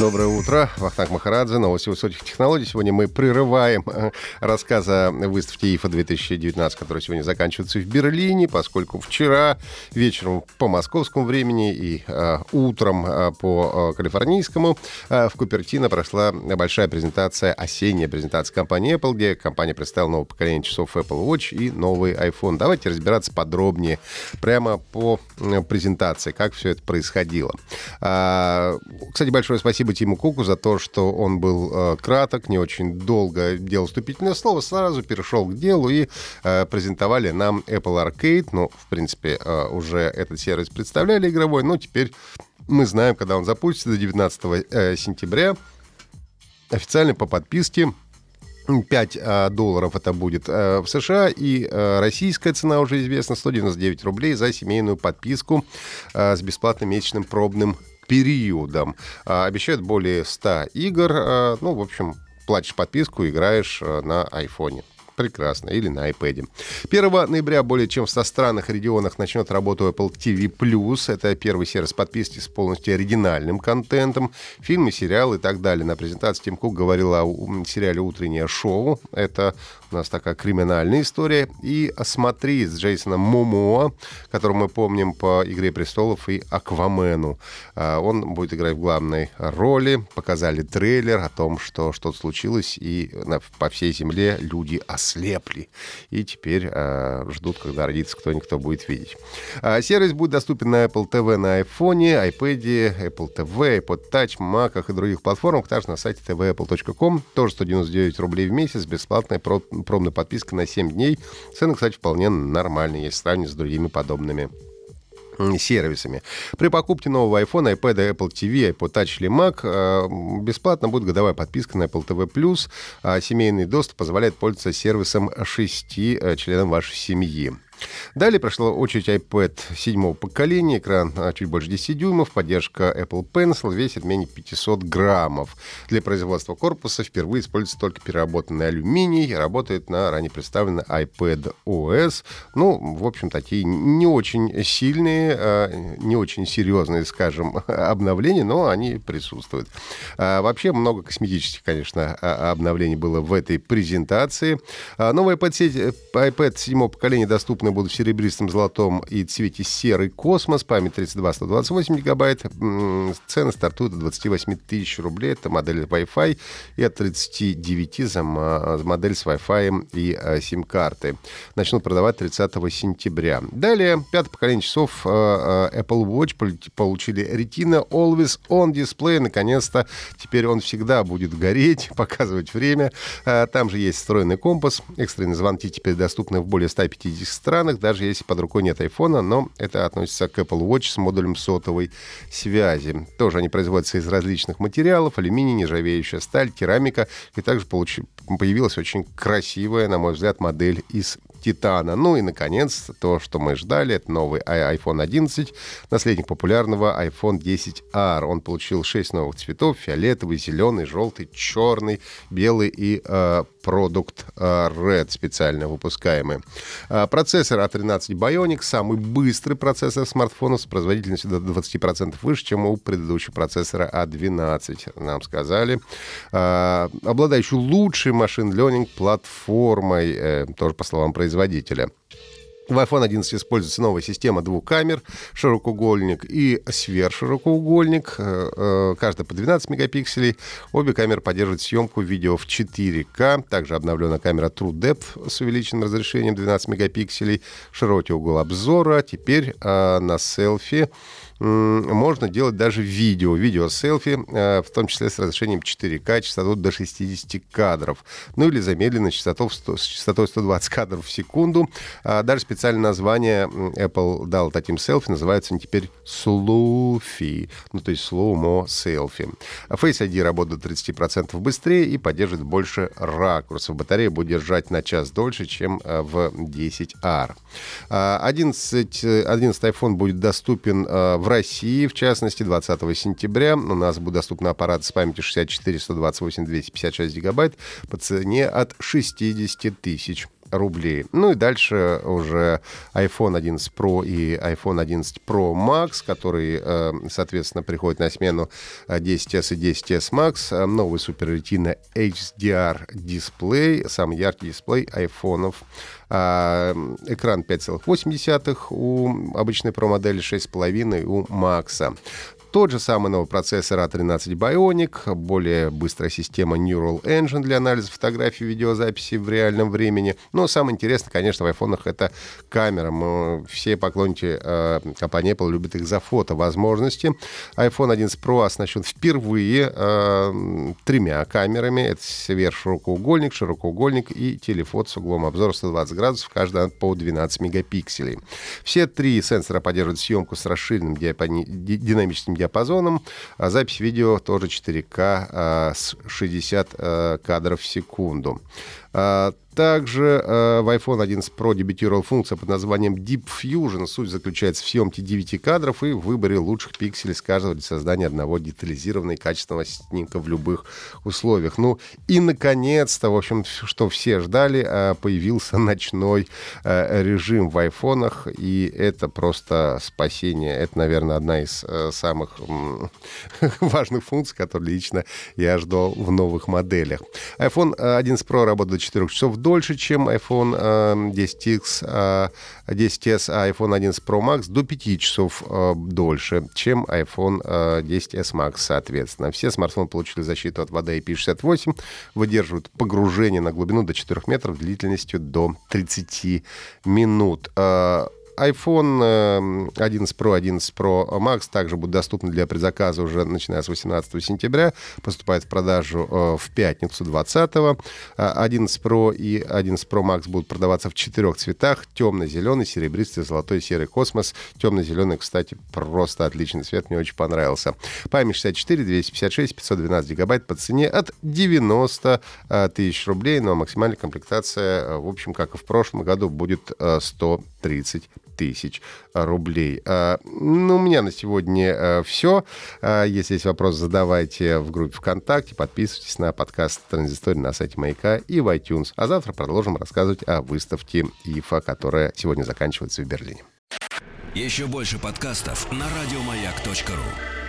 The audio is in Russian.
Доброе утро. Вахтанг Махарадзе, новости высоких технологий. Сегодня мы прерываем э, рассказ о выставке ИФА 2019, которая сегодня заканчивается в Берлине, поскольку вчера вечером по московскому времени и э, утром э, по э, калифорнийскому э, в Купертино прошла большая презентация, осенняя презентация компании Apple, где компания представила новое поколение часов Apple Watch и новый iPhone. Давайте разбираться подробнее прямо по э, презентации, как все это происходило. А, кстати, большое спасибо Тиму Куку за то, что он был э, краток, не очень долго делал вступительное слово, сразу перешел к делу и э, презентовали нам Apple Arcade. Ну, в принципе, э, уже этот сервис представляли игровой, но теперь мы знаем, когда он запустится до 19 э, сентября. Официально по подписке 5 а, долларов это будет а, в США, и а, российская цена уже известна, 199 рублей за семейную подписку с бесплатным месячным пробным периодом. А, обещают более 100 игр. А, ну, в общем, платишь подписку, играешь а, на айфоне прекрасно, или на iPad. 1 ноября более чем в 100 странах и регионах начнет работу Apple TV+. Это первый сервис подписки с полностью оригинальным контентом, фильмы, сериалы и так далее. На презентации Тим Кук говорил о сериале «Утреннее шоу». Это у нас такая криминальная история. И «Смотри» с Джейсоном Момоа, которого мы помним по «Игре престолов» и «Аквамену». Он будет играть в главной роли. Показали трейлер о том, что что-то случилось, и по всей земле люди ослепли ослепли и теперь э, ждут, когда родится кто-нибудь, кто будет видеть. А, сервис будет доступен на Apple TV на iPhone, iPad, Apple TV, iPod Touch, Mac и других платформах, также на сайте tvapple.com. Тоже 199 рублей в месяц, бесплатная пробная подписка на 7 дней. Цены, кстати, вполне нормальные, если сравнить с другими подобными сервисами. При покупке нового iPhone, iPad, Apple TV, iPod Touch или Mac э, бесплатно будет годовая подписка на Apple TV+. А семейный доступ позволяет пользоваться сервисом шести э, членам вашей семьи. Далее прошла очередь iPad седьмого поколения, экран а, чуть больше 10 дюймов, поддержка Apple Pencil, весит менее 500 граммов. Для производства корпуса впервые используется только переработанный алюминий, работает на ранее представленный iPad OS. Ну, в общем, такие не очень сильные, а, не очень серьезные, скажем, обновления, но они присутствуют. А, вообще много косметических, конечно, обновлений было в этой презентации. Новый iPad, iPad седьмого поколения доступны Доступны будут в серебристом, золотом и цвете серый космос. Память 32-128 гигабайт. Цены стартуют от 28 тысяч рублей. Это модель Wi-Fi. И от 39 за модель с Wi-Fi и э, сим-карты. Начнут продавать 30 сентября. Далее, пятое поколение часов э, э, Apple Watch получили Retina Always On Display. Наконец-то теперь он всегда будет гореть, показывать время. Там же есть встроенный компас. Экстренные звонки теперь доступны в более 150 странах странах, даже если под рукой нет айфона, но это относится к Apple Watch с модулем сотовой связи. Тоже они производятся из различных материалов, алюминий, нержавеющая сталь, керамика. И также получ... появилась очень красивая, на мой взгляд, модель из Титана. Ну и, наконец, то, что мы ждали, это новый iPhone 11, наследник популярного iPhone 10R. Он получил 6 новых цветов, фиолетовый, зеленый, желтый, черный, белый и э, продукт э, Red специально выпускаемый. Э, процессор A13 Bionic, самый быстрый процессор смартфонов с производительностью до 20% выше, чем у предыдущего процессора A12, нам сказали. Э, обладающий лучшей машин learning платформой, тоже по словам производителя, производителя. В iPhone 11 используется новая система двух камер, широкоугольник и сверхширокоугольник, э, э, каждая по 12 мегапикселей. Обе камеры поддерживают съемку видео в 4К. Также обновлена камера True Depth с увеличенным разрешением 12 мегапикселей, широкий угол обзора. Теперь э, на селфи можно делать даже видео, видео-селфи, э, в том числе с разрешением 4К, частоту до 60 кадров. Ну или замедленной частотой, с частотой 120 кадров в секунду. А даже специальное название Apple дал таким селфи, называется они теперь Sloofy, ну то есть slow-mo селфи. Face ID работает 30% быстрее и поддерживает больше ракурсов. Батарея будет держать на час дольше, чем э, в 10R. 11, 11 iPhone будет доступен э, в России, в частности, 20 сентября. У нас будет доступны аппараты с памятью 64, 128, 256 гигабайт по цене от 60 тысяч рублей. Ну и дальше уже iPhone 11 Pro и iPhone 11 Pro Max, который, э, соответственно, приходит на смену 10s и 10s Max. Новый Super Retina HDR дисплей, самый яркий дисплей айфонов. А, экран 5,8 у обычной Pro модели, 6,5 у Max. Тот же самый новый процессор A13 Bionic, более быстрая система Neural Engine для анализа фотографий и видеозаписи в реальном времени. Но самое интересное, конечно, в айфонах это камера. Мы, все поклонники э, компании Apple любят их за фото возможности. iPhone 11 Pro оснащен впервые э, тремя камерами. Это сверхширокоугольник, широкоугольник и телефон с углом обзора 120 градусов, каждая по 12 мегапикселей. Все три сенсора поддерживают съемку с расширенным динамическим диапазоном. А запись видео тоже 4К а, с 60 а, кадров в секунду. Также э, в iPhone 11 Pro дебютировала функция под названием Deep Fusion. Суть заключается в съемке 9 кадров и выборе лучших пикселей с каждого для создания одного детализированного и качественного снимка в любых условиях. Ну и, наконец-то, в общем, что все ждали, э, появился ночной э, режим в айфонах, и это просто спасение. Это, наверное, одна из э, самых э, важных функций, которые лично я ждал в новых моделях. iPhone 11 Pro работает 4 часов дольше, чем iPhone 10X, э, 10s, э, а iPhone 11 Pro Max до 5 часов э, дольше, чем iPhone 10s Max, соответственно. Все смартфоны получили защиту от воды IP68, выдерживают погружение на глубину до 4 метров длительностью до 30 минут iPhone 11 Pro, 11 Pro Max также будут доступны для предзаказа уже начиная с 18 сентября. Поступают в продажу э, в пятницу 20 -го. 11 Pro и 11 Pro Max будут продаваться в четырех цветах. Темно-зеленый, серебристый, золотой, серый космос. Темно-зеленый, кстати, просто отличный цвет, мне очень понравился. Память 64, 256, 512 гигабайт по цене от 90 э, тысяч рублей, но максимальная комплектация, э, в общем, как и в прошлом году, будет 130 тысяч рублей. А, ну, у меня на сегодня э, все. А, если есть вопрос, задавайте в группе ВКонтакте, подписывайтесь на подкаст «Транзистория» на сайте Маяка и в iTunes. А завтра продолжим рассказывать о выставке ИФА, которая сегодня заканчивается в Берлине. Еще больше подкастов на радиомаяк.ру